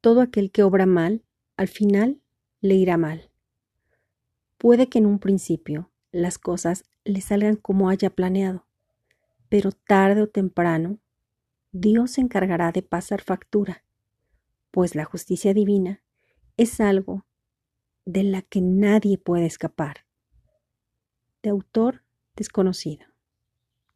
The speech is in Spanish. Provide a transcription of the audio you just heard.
todo aquel que obra mal, al final le irá mal. Puede que en un principio las cosas le salgan como haya planeado, pero tarde o temprano Dios se encargará de pasar factura, pues la justicia divina es algo de la que nadie puede escapar. De autor desconocido.